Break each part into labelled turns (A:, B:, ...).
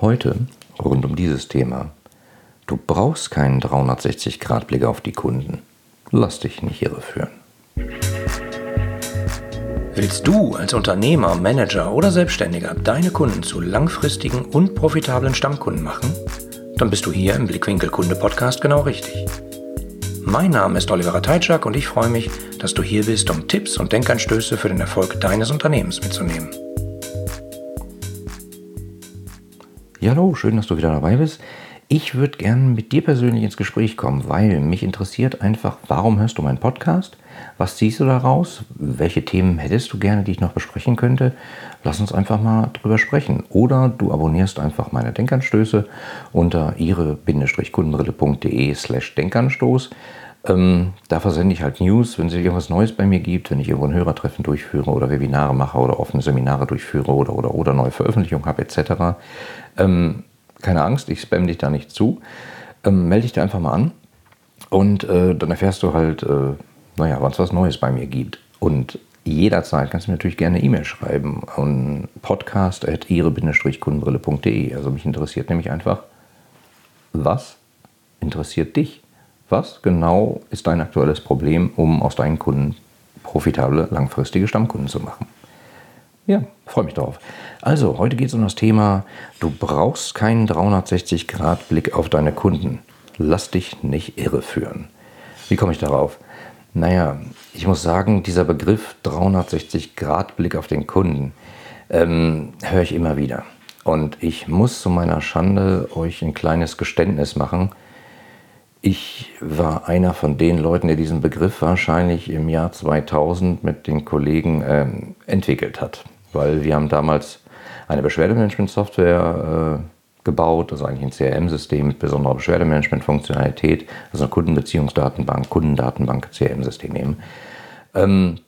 A: Heute rund um dieses Thema. Du brauchst keinen 360-Grad-Blick auf die Kunden. Lass dich nicht irreführen.
B: Willst du als Unternehmer, Manager oder Selbstständiger deine Kunden zu langfristigen und profitablen Stammkunden machen? Dann bist du hier im Blickwinkel Kunde Podcast genau richtig. Mein Name ist Oliver Teitschak und ich freue mich, dass du hier bist, um Tipps und Denkanstöße für den Erfolg deines Unternehmens mitzunehmen.
A: Ja, hallo, schön, dass du wieder dabei bist. Ich würde gerne mit dir persönlich ins Gespräch kommen, weil mich interessiert einfach, warum hörst du meinen Podcast? Was ziehst du daraus? Welche Themen hättest du gerne, die ich noch besprechen könnte? Lass uns einfach mal drüber sprechen. Oder du abonnierst einfach meine Denkanstöße unter ihre-kundenbrille.de slash Denkanstoß. Ähm, da versende ich halt News, wenn es irgendwas Neues bei mir gibt, wenn ich irgendwo ein Hörertreffen durchführe oder Webinare mache oder offene Seminare durchführe oder, oder, oder neue Veröffentlichungen habe etc. Ähm, keine Angst, ich spam dich da nicht zu. Ähm, melde dich da einfach mal an und äh, dann erfährst du halt, äh, naja, wann es was Neues bei mir gibt. Und jederzeit kannst du mir natürlich gerne E-Mail schreiben an podcast.ihre-kundenbrille.de. Also mich interessiert nämlich einfach, was interessiert dich? Was genau ist dein aktuelles Problem, um aus deinen Kunden profitable, langfristige Stammkunden zu machen? Ja, freue mich drauf. Also, heute geht es um das Thema, du brauchst keinen 360-Grad-Blick auf deine Kunden. Lass dich nicht irreführen. Wie komme ich darauf? Naja, ich muss sagen, dieser Begriff 360-Grad-Blick auf den Kunden ähm, höre ich immer wieder. Und ich muss zu meiner Schande euch ein kleines Geständnis machen. Ich war einer von den Leuten, der diesen Begriff wahrscheinlich im Jahr 2000 mit den Kollegen ähm, entwickelt hat weil wir haben damals eine Beschwerdemanagement-Software äh, gebaut, also eigentlich ein CRM-System mit besonderer Beschwerdemanagement-Funktionalität, also eine Kundenbeziehungsdatenbank, Kundendatenbank, CRM-System nehmen. Ähm,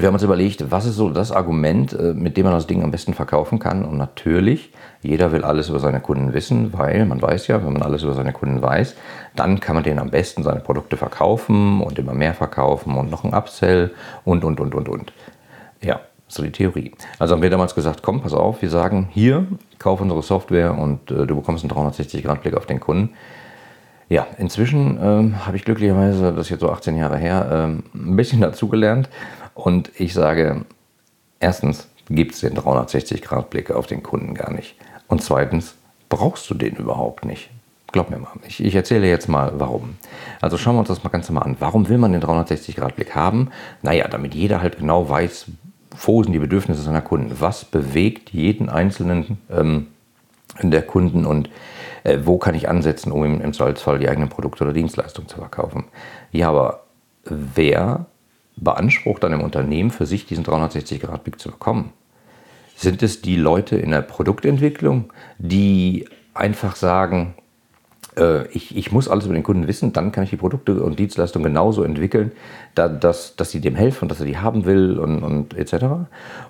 A: wir haben uns überlegt, was ist so das Argument, äh, mit dem man das Ding am besten verkaufen kann. Und natürlich, jeder will alles über seine Kunden wissen, weil man weiß ja, wenn man alles über seine Kunden weiß, dann kann man denen am besten seine Produkte verkaufen und immer mehr verkaufen und noch ein Upsell und, und, und, und, und. Ja, so die Theorie. Also haben wir damals gesagt, komm, pass auf, wir sagen hier, kauf unsere Software und äh, du bekommst einen 360-Grad-Blick auf den Kunden. Ja, inzwischen ähm, habe ich glücklicherweise, das ist jetzt so 18 Jahre her, ähm, ein bisschen dazugelernt und ich sage, erstens gibt es den 360-Grad-Blick auf den Kunden gar nicht und zweitens brauchst du den überhaupt nicht. Glaub mir mal, ich, ich, erzähle jetzt mal warum. Also schauen wir uns das mal ganz mal an. Warum will man den 360-Grad-Blick haben? Naja, damit jeder halt genau weiß, wo sind die Bedürfnisse seiner Kunden? Was bewegt jeden einzelnen ähm, der Kunden und äh, wo kann ich ansetzen, um im, im Zweifelsfall die eigenen Produkte oder Dienstleistungen zu verkaufen? Ja, aber wer beansprucht dann im Unternehmen für sich diesen 360-Grad-Blick zu bekommen? Sind es die Leute in der Produktentwicklung, die einfach sagen, ich, ich, muss alles über den Kunden wissen, dann kann ich die Produkte und Dienstleistungen genauso entwickeln, da, dass, dass sie dem helfen dass er die haben will und, und etc.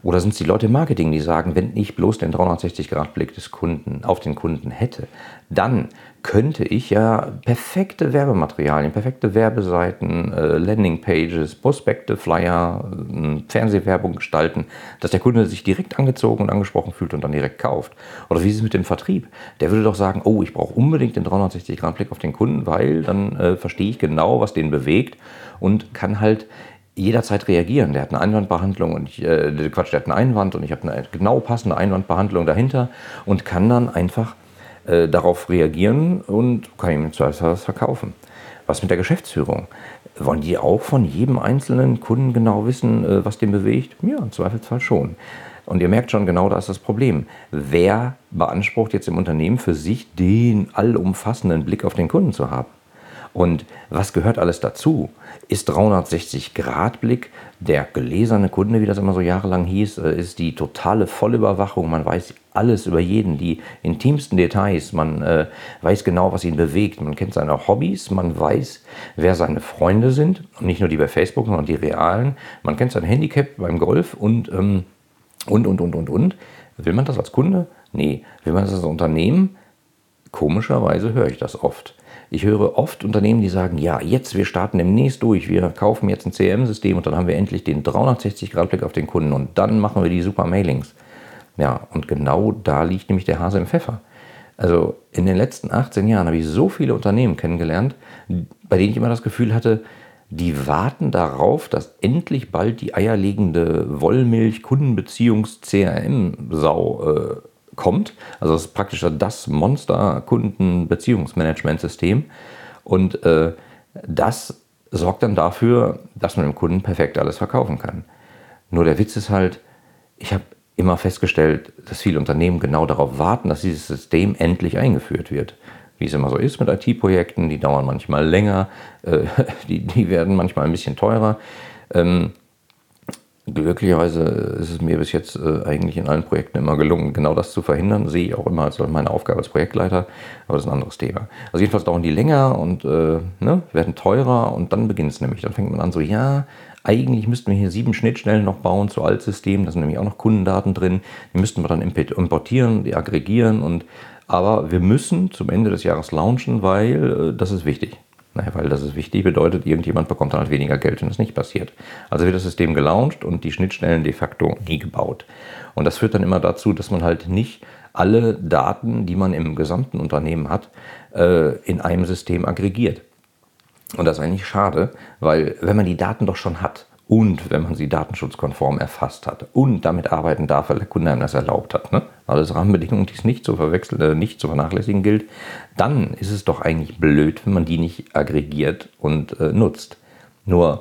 A: Oder sind es die Leute im Marketing, die sagen, wenn ich bloß den 360-Grad-Blick des Kunden auf den Kunden hätte, dann könnte ich ja perfekte Werbematerialien, perfekte Werbeseiten, äh, Landingpages, Prospekte, Flyer, äh, Fernsehwerbung gestalten, dass der Kunde sich direkt angezogen und angesprochen fühlt und dann direkt kauft. Oder wie ist es mit dem Vertrieb? Der würde doch sagen, oh, ich brauche unbedingt den 360-Grad-Blick auf den Kunden, weil dann äh, verstehe ich genau, was den bewegt und kann halt jederzeit reagieren. Der hat eine Einwandbehandlung und ich, äh, Quatsch, der hat einen Einwand und ich habe eine genau passende Einwandbehandlung dahinter und kann dann einfach äh, darauf reagieren und kann ihm was verkaufen. Was mit der Geschäftsführung? Wollen die auch von jedem einzelnen Kunden genau wissen, äh, was den bewegt? Ja, im Zweifelsfall schon. Und ihr merkt schon, genau da ist das Problem. Wer beansprucht jetzt im Unternehmen für sich den allumfassenden Blick auf den Kunden zu haben? Und was gehört alles dazu? Ist 360-Grad-Blick der gelesene Kunde, wie das immer so jahrelang hieß, äh, ist die totale Vollüberwachung. Man weiß alles über jeden, die intimsten Details. Man äh, weiß genau, was ihn bewegt. Man kennt seine Hobbys. Man weiß, wer seine Freunde sind. Und nicht nur die bei Facebook, sondern die realen. Man kennt sein Handicap beim Golf und, ähm, und, und, und, und, und. Will man das als Kunde? Nee. Will man das als Unternehmen? Komischerweise höre ich das oft. Ich höre oft Unternehmen, die sagen, ja, jetzt, wir starten demnächst durch, wir kaufen jetzt ein CRM-System und dann haben wir endlich den 360-Grad-Blick auf den Kunden und dann machen wir die super Mailings. Ja, und genau da liegt nämlich der Hase im Pfeffer. Also in den letzten 18 Jahren habe ich so viele Unternehmen kennengelernt, bei denen ich immer das Gefühl hatte, die warten darauf, dass endlich bald die eierlegende Wollmilch-Kundenbeziehungs-CRM-Sau äh, kommt. Also das ist praktisch das Monster-Kundenbeziehungsmanagementsystem. Und äh, das sorgt dann dafür, dass man dem Kunden perfekt alles verkaufen kann. Nur der Witz ist halt, ich habe immer festgestellt, dass viele Unternehmen genau darauf warten, dass dieses System endlich eingeführt wird wie es immer so ist mit IT-Projekten, die dauern manchmal länger, äh, die, die werden manchmal ein bisschen teurer. Ähm, glücklicherweise ist es mir bis jetzt äh, eigentlich in allen Projekten immer gelungen, genau das zu verhindern. Sehe ich auch immer als meine Aufgabe als Projektleiter, aber das ist ein anderes Thema. Also jedenfalls dauern die länger und äh, ne, werden teurer und dann beginnt es nämlich. Dann fängt man an so, ja, eigentlich müssten wir hier sieben Schnittstellen noch bauen zu Altsystemen. Da sind nämlich auch noch Kundendaten drin. Die müssten wir dann importieren, die aggregieren und aber wir müssen zum Ende des Jahres launchen, weil äh, das ist wichtig. Naja, weil das ist wichtig bedeutet, irgendjemand bekommt dann halt weniger Geld, wenn das nicht passiert. Also wird das System gelauncht und die Schnittstellen de facto nie gebaut. Und das führt dann immer dazu, dass man halt nicht alle Daten, die man im gesamten Unternehmen hat, äh, in einem System aggregiert. Und das ist eigentlich schade, weil wenn man die Daten doch schon hat, und wenn man sie datenschutzkonform erfasst hat und damit arbeiten darf, weil der Kunde einem das erlaubt hat. Ne? Alles Rahmenbedingungen, die es nicht zu verwechseln, äh, nicht zu vernachlässigen gilt, dann ist es doch eigentlich blöd, wenn man die nicht aggregiert und äh, nutzt. Nur,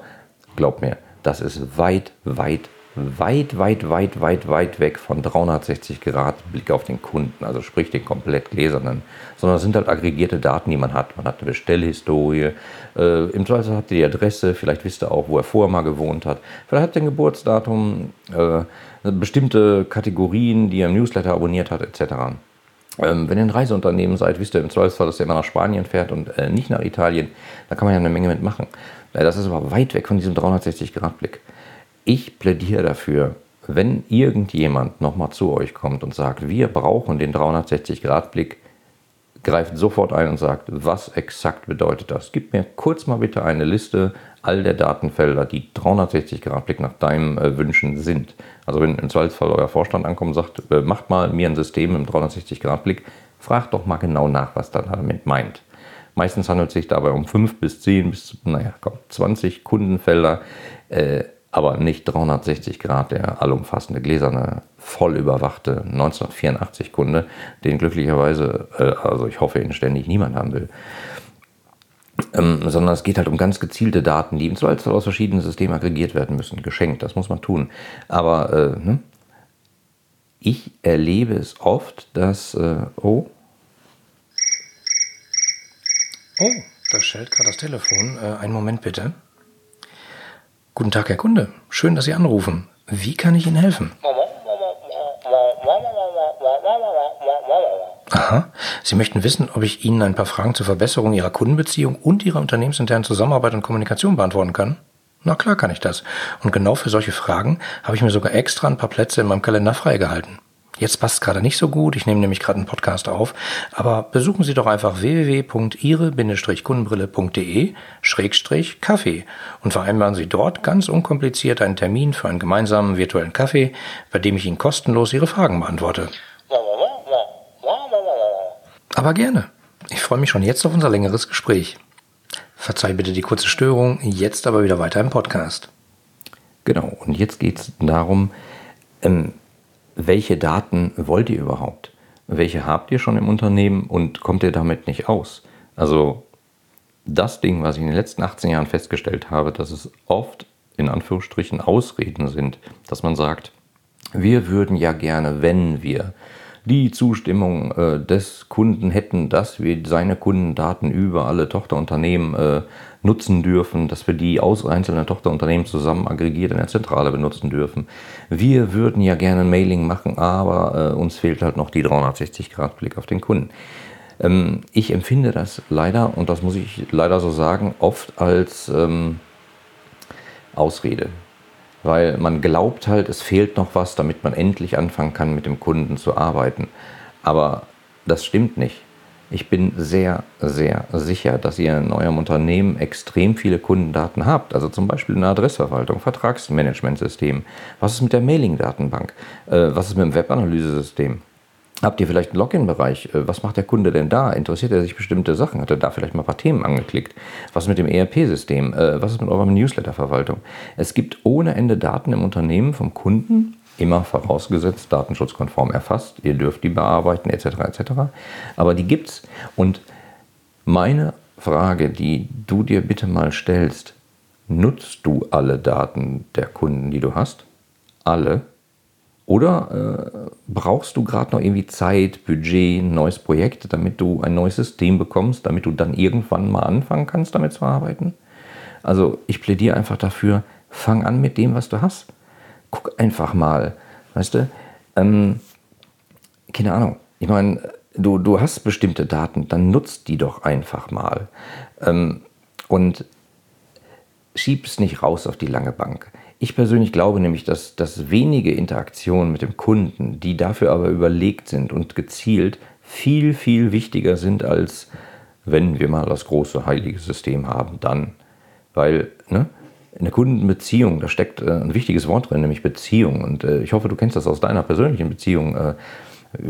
A: glaub mir, das ist weit, weit, weit, weit, weit, weit, weit weg von 360 Grad Blick auf den Kunden, also sprich den komplett gläsernen, sondern es sind halt aggregierte Daten, die man hat. Man hat eine Bestellhistorie, äh, im Zweifel hat er die Adresse, vielleicht wisst ihr auch, wo er vorher mal gewohnt hat, vielleicht hat er ein Geburtsdatum, äh, bestimmte Kategorien, die er im Newsletter abonniert hat, etc. Ähm, wenn ihr ein Reiseunternehmen seid, wisst ihr im Zweifelsfall, dass er immer nach Spanien fährt und äh, nicht nach Italien. Da kann man ja eine Menge mitmachen. Äh, das ist aber weit weg von diesem 360-Grad-Blick. Ich plädiere dafür, wenn irgendjemand nochmal zu euch kommt und sagt, wir brauchen den 360-Grad-Blick, greift sofort ein und sagt, was exakt bedeutet das? Gib mir kurz mal bitte eine Liste all der Datenfelder, die 360-Grad-Blick nach deinen äh, Wünschen sind. Also wenn im Zweifelsfall euer Vorstand ankommt und sagt, äh, macht mal mir ein System im 360-Grad-Blick, fragt doch mal genau nach, was er damit meint. Meistens handelt es sich dabei um 5 bis 10 bis, naja, komm, 20 Kundenfelder. Äh, aber nicht 360 Grad, der allumfassende gläserne, voll überwachte 1984 Kunde, den glücklicherweise, äh, also ich hoffe ihn ständig niemand haben will. Ähm, sondern es geht halt um ganz gezielte Daten, die im Zweifelsfall aus verschiedenen Systemen aggregiert werden müssen. Geschenkt, das muss man tun. Aber äh, ne? ich erlebe es oft, dass, äh, oh.
B: Oh, da schellt gerade das Telefon. Äh, einen Moment bitte. Guten Tag, Herr Kunde. Schön, dass Sie anrufen. Wie kann ich Ihnen helfen? Aha. Sie möchten wissen, ob ich Ihnen ein paar Fragen zur Verbesserung Ihrer Kundenbeziehung und Ihrer unternehmensinternen Zusammenarbeit und Kommunikation beantworten kann? Na klar kann ich das. Und genau für solche Fragen habe ich mir sogar extra ein paar Plätze in meinem Kalender freigehalten. Jetzt passt es gerade nicht so gut, ich nehme nämlich gerade einen Podcast auf, aber besuchen Sie doch einfach www.ihre-kundenbrille.de-kaffee und vereinbaren Sie dort ganz unkompliziert einen Termin für einen gemeinsamen virtuellen Kaffee, bei dem ich Ihnen kostenlos Ihre Fragen beantworte. Aber gerne. Ich freue mich schon jetzt auf unser längeres Gespräch. Verzeih bitte die kurze Störung, jetzt aber wieder weiter im Podcast.
A: Genau, und jetzt geht es darum, ähm, welche Daten wollt ihr überhaupt? Welche habt ihr schon im Unternehmen und kommt ihr damit nicht aus? Also das Ding, was ich in den letzten 18 Jahren festgestellt habe, dass es oft in Anführungsstrichen Ausreden sind, dass man sagt, wir würden ja gerne, wenn wir die Zustimmung äh, des Kunden hätten, dass wir seine Kundendaten über alle Tochterunternehmen äh, nutzen dürfen, dass wir die aus einzelnen Tochterunternehmen zusammen aggregiert in der Zentrale benutzen dürfen. Wir würden ja gerne ein Mailing machen, aber äh, uns fehlt halt noch die 360-Grad-Blick auf den Kunden. Ähm, ich empfinde das leider, und das muss ich leider so sagen, oft als ähm, Ausrede weil man glaubt halt, es fehlt noch was, damit man endlich anfangen kann, mit dem Kunden zu arbeiten. Aber das stimmt nicht. Ich bin sehr, sehr sicher, dass ihr in eurem Unternehmen extrem viele Kundendaten habt. Also zum Beispiel eine Adressverwaltung, Vertragsmanagementsystem. Was ist mit der Mailing-Datenbank? Äh, was ist mit dem Webanalysesystem? Habt ihr vielleicht einen Login-Bereich? Äh, was macht der Kunde denn da? Interessiert er sich bestimmte Sachen? Hat er da vielleicht mal ein paar Themen angeklickt? Was mit dem ERP-System? Äh, was ist mit eurer Newsletter-Verwaltung? Es gibt ohne Ende Daten im Unternehmen vom Kunden, immer vorausgesetzt, datenschutzkonform erfasst. Ihr dürft die bearbeiten, etc. etc. Aber die gibt's. Und meine Frage, die du dir bitte mal stellst, nutzt du alle Daten der Kunden, die du hast? Alle? Oder äh, brauchst du gerade noch irgendwie Zeit, Budget, ein neues Projekt, damit du ein neues System bekommst, damit du dann irgendwann mal anfangen kannst, damit zu arbeiten? Also ich plädiere einfach dafür, fang an mit dem, was du hast. Guck einfach mal, weißt du? Ähm, keine Ahnung. Ich meine, du, du hast bestimmte Daten, dann nutzt die doch einfach mal. Ähm, und schieb's nicht raus auf die lange Bank. Ich persönlich glaube nämlich, dass, dass wenige Interaktionen mit dem Kunden, die dafür aber überlegt sind und gezielt, viel, viel wichtiger sind, als wenn wir mal das große heilige System haben, dann. Weil ne, in der Kundenbeziehung, da steckt äh, ein wichtiges Wort drin, nämlich Beziehung. Und äh, ich hoffe, du kennst das aus deiner persönlichen Beziehung. Äh,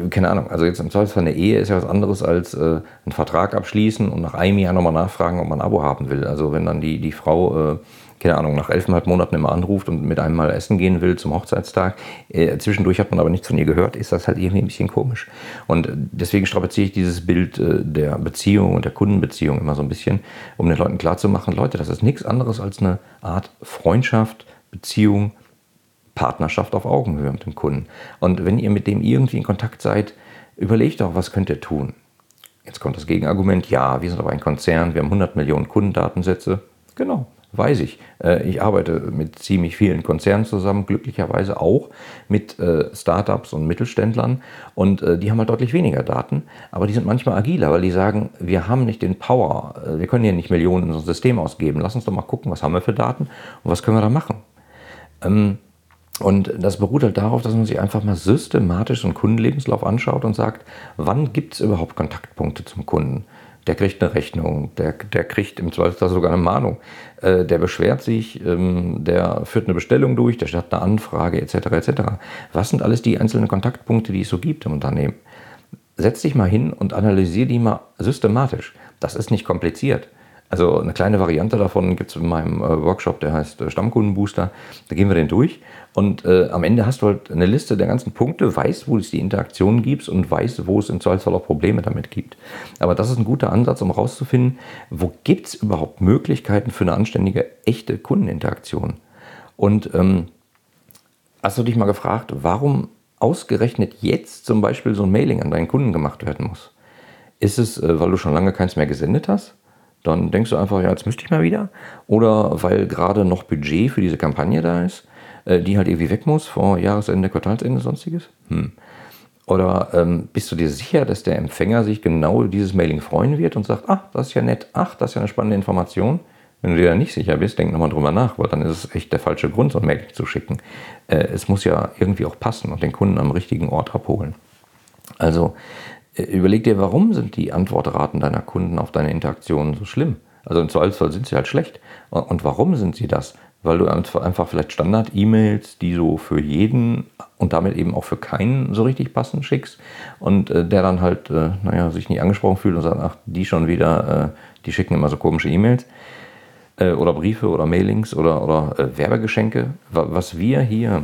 A: keine Ahnung, also jetzt im Zweifelsfall eine Ehe ist ja was anderes als äh, einen Vertrag abschließen und nach einem Jahr nochmal nachfragen, ob man ein Abo haben will. Also wenn dann die, die Frau äh, keine Ahnung, nach elfeinhalb Monaten immer anruft und mit einem mal essen gehen will zum Hochzeitstag, äh, zwischendurch hat man aber nichts von ihr gehört, ist das halt irgendwie ein bisschen komisch. Und deswegen strapaziere ich dieses Bild äh, der Beziehung und der Kundenbeziehung immer so ein bisschen, um den Leuten klarzumachen, Leute, das ist nichts anderes als eine Art Freundschaft, Beziehung, Partnerschaft auf Augenhöhe mit dem Kunden. Und wenn ihr mit dem irgendwie in Kontakt seid, überlegt doch, was könnt ihr tun. Jetzt kommt das Gegenargument, ja, wir sind aber ein Konzern, wir haben 100 Millionen Kundendatensätze. Genau, weiß ich. Äh, ich arbeite mit ziemlich vielen Konzernen zusammen, glücklicherweise auch mit äh, Startups und Mittelständlern. Und äh, die haben halt deutlich weniger Daten, aber die sind manchmal agiler, weil die sagen, wir haben nicht den Power, wir können hier nicht Millionen in so System ausgeben. Lass uns doch mal gucken, was haben wir für Daten und was können wir da machen. Ähm, und das beruht halt darauf, dass man sich einfach mal systematisch so einen Kundenlebenslauf anschaut und sagt, wann gibt es überhaupt Kontaktpunkte zum Kunden? Der kriegt eine Rechnung, der, der kriegt im Zweifelsfall sogar eine Mahnung, äh, der beschwert sich, ähm, der führt eine Bestellung durch, der stellt eine Anfrage etc. etc. Was sind alles die einzelnen Kontaktpunkte, die es so gibt im Unternehmen? Setz dich mal hin und analysiere die mal systematisch. Das ist nicht kompliziert. Also eine kleine Variante davon gibt es in meinem äh, Workshop, der heißt äh, Stammkundenbooster. Da gehen wir den durch und äh, am Ende hast du halt eine Liste der ganzen Punkte, weißt, wo es die Interaktionen gibt und weißt, wo es im Zweifelsfall auch Probleme damit gibt. Aber das ist ein guter Ansatz, um herauszufinden, wo gibt es überhaupt Möglichkeiten für eine anständige, echte Kundeninteraktion. Und ähm, hast du dich mal gefragt, warum ausgerechnet jetzt zum Beispiel so ein Mailing an deinen Kunden gemacht werden muss? Ist es, äh, weil du schon lange keins mehr gesendet hast? Dann denkst du einfach, ja, jetzt müsste ich mal wieder. Oder weil gerade noch Budget für diese Kampagne da ist, äh, die halt irgendwie weg muss vor Jahresende, Quartalsende, sonstiges. Hm. Oder ähm, bist du dir sicher, dass der Empfänger sich genau dieses Mailing freuen wird und sagt, ach, das ist ja nett, ach, das ist ja eine spannende Information. Wenn du dir da nicht sicher bist, denk nochmal drüber nach, weil dann ist es echt der falsche Grund, so ein Mailing zu schicken. Äh, es muss ja irgendwie auch passen und den Kunden am richtigen Ort abholen. Also überleg dir, warum sind die Antwortraten deiner Kunden auf deine Interaktionen so schlimm? Also im Zweifelsfall sind sie halt schlecht. Und warum sind sie das? Weil du einfach vielleicht Standard-E-Mails, die so für jeden und damit eben auch für keinen so richtig passen, schickst. Und äh, der dann halt, äh, naja, sich nicht angesprochen fühlt und sagt, ach, die schon wieder, äh, die schicken immer so komische E-Mails. Äh, oder Briefe oder Mailings oder, oder äh, Werbegeschenke. Was wir hier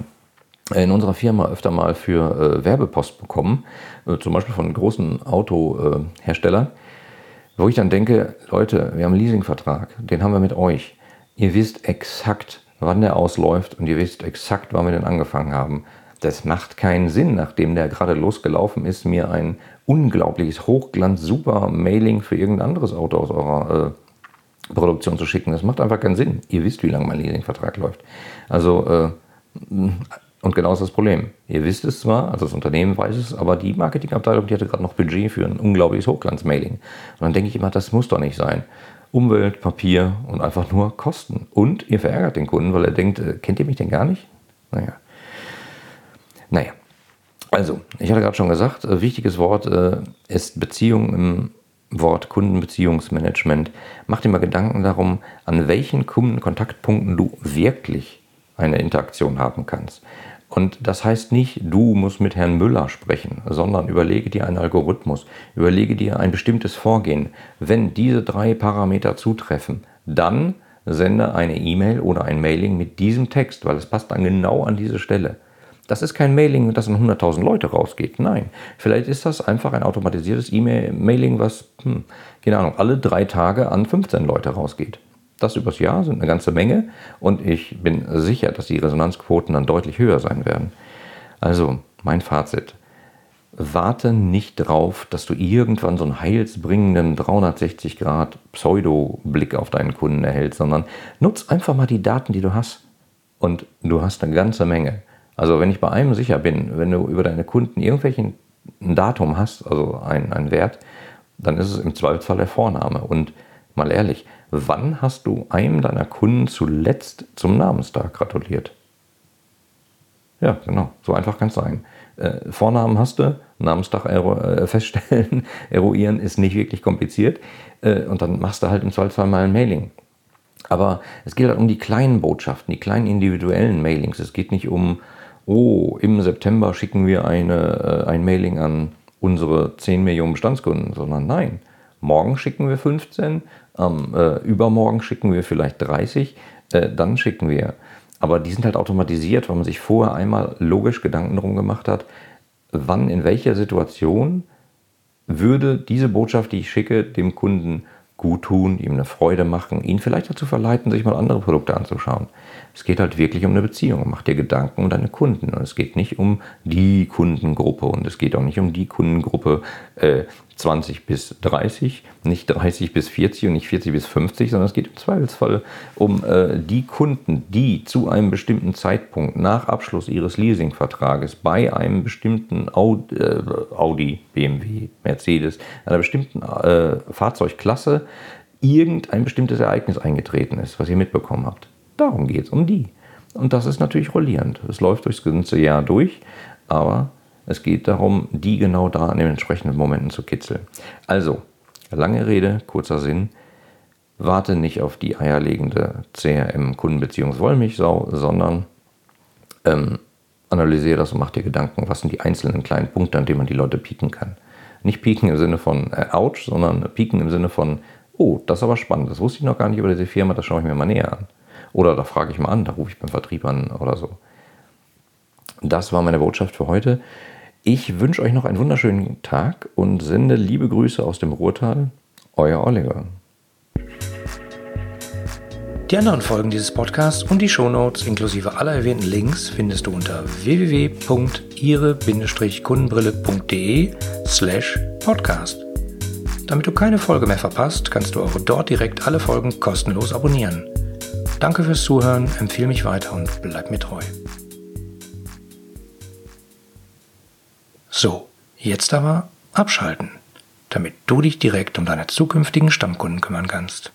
A: in unserer Firma öfter mal für äh, Werbepost bekommen, äh, zum Beispiel von großen Autoherstellern, wo ich dann denke, Leute, wir haben einen Leasingvertrag, den haben wir mit euch. Ihr wisst exakt, wann der ausläuft und ihr wisst exakt, wann wir den angefangen haben. Das macht keinen Sinn, nachdem der gerade losgelaufen ist, mir ein unglaubliches Hochglanz-Super-Mailing für irgendein anderes Auto aus eurer äh, Produktion zu schicken. Das macht einfach keinen Sinn. Ihr wisst, wie lange mein Leasingvertrag läuft. Also äh, und genau ist das Problem. Ihr wisst es zwar, also das Unternehmen weiß es, aber die Marketingabteilung, die hatte gerade noch Budget für ein unglaubliches Hochglanz-Mailing. Und dann denke ich immer, das muss doch nicht sein. Umwelt, Papier und einfach nur Kosten. Und ihr verärgert den Kunden, weil er denkt, äh, kennt ihr mich denn gar nicht? Naja. Naja. Also, ich hatte gerade schon gesagt, äh, wichtiges Wort äh, ist Beziehung im Wort Kundenbeziehungsmanagement. Mach dir mal Gedanken darum, an welchen Kundenkontaktpunkten du wirklich eine Interaktion haben kannst. Und das heißt nicht, du musst mit Herrn Müller sprechen, sondern überlege dir einen Algorithmus, überlege dir ein bestimmtes Vorgehen. Wenn diese drei Parameter zutreffen, dann sende eine E-Mail oder ein Mailing mit diesem Text, weil es passt dann genau an diese Stelle. Das ist kein Mailing, das an 100.000 Leute rausgeht. Nein, vielleicht ist das einfach ein automatisiertes E-Mail-Mailing, was, hm, keine Ahnung, alle drei Tage an 15 Leute rausgeht. Das übers Jahr sind eine ganze Menge und ich bin sicher, dass die Resonanzquoten dann deutlich höher sein werden. Also, mein Fazit. Warte nicht drauf, dass du irgendwann so einen heilsbringenden 360 Grad Pseudo-Blick auf deinen Kunden erhältst, sondern nutz einfach mal die Daten, die du hast. Und du hast eine ganze Menge. Also wenn ich bei einem sicher bin, wenn du über deine Kunden irgendwelchen ein Datum hast, also ein, ein Wert, dann ist es im Zweifelsfall der Vorname. Und mal ehrlich, wann hast du einem deiner Kunden zuletzt zum Namenstag gratuliert? Ja, genau, so einfach kann es sein. Äh, Vornamen hast du, Namenstag äh, feststellen, eruieren ist nicht wirklich kompliziert. Äh, und dann machst du halt im Zweifelsfall mal ein Mailing. Aber es geht halt um die kleinen Botschaften, die kleinen individuellen Mailings. Es geht nicht um, oh, im September schicken wir eine, äh, ein Mailing an unsere 10 Millionen Bestandskunden, sondern nein, morgen schicken wir 15, ähm, äh, übermorgen schicken wir vielleicht 30, äh, dann schicken wir. Aber die sind halt automatisiert, weil man sich vorher einmal logisch Gedanken darum gemacht hat, wann, in welcher Situation würde diese Botschaft, die ich schicke, dem Kunden gut tun, ihm eine Freude machen, ihn vielleicht dazu verleiten, sich mal andere Produkte anzuschauen. Es geht halt wirklich um eine Beziehung. Mach dir Gedanken um deine Kunden. Und es geht nicht um die Kundengruppe und es geht auch nicht um die Kundengruppe äh, 20 bis 30, nicht 30 bis 40 und nicht 40 bis 50, sondern es geht im Zweifelsfall um äh, die Kunden, die zu einem bestimmten Zeitpunkt nach Abschluss ihres Leasingvertrages bei einem bestimmten Audi, äh, Audi BMW, Mercedes, einer bestimmten äh, Fahrzeugklasse irgendein bestimmtes Ereignis eingetreten ist, was ihr mitbekommen habt. Darum geht es, um die. Und das ist natürlich rollierend. Es läuft durchs ganze Jahr durch, aber es geht darum, die genau da in den entsprechenden Momenten zu kitzeln. Also, lange Rede, kurzer Sinn. Warte nicht auf die eierlegende CRM-Kundenbeziehungs-Wollmilchsau, sondern ähm, analysiere das und mach dir Gedanken, was sind die einzelnen kleinen Punkte, an denen man die Leute pieken kann. Nicht pieken im Sinne von äh, ouch, sondern pieken im Sinne von, oh, das ist aber spannend, das wusste ich noch gar nicht über diese Firma, das schaue ich mir mal näher an. Oder da frage ich mal an, da rufe ich beim Vertrieb an oder so. Das war meine Botschaft für heute. Ich wünsche euch noch einen wunderschönen Tag und sende liebe Grüße aus dem Ruhrtal. Euer Oliver.
B: Die anderen Folgen dieses Podcasts und die Shownotes inklusive aller erwähnten Links findest du unter www.ihre-kundenbrille.de slash podcast. Damit du keine Folge mehr verpasst, kannst du auch dort direkt alle Folgen kostenlos abonnieren. Danke fürs Zuhören, empfehle mich weiter und bleib mir treu. So, jetzt aber abschalten, damit du dich direkt um deine zukünftigen Stammkunden kümmern kannst.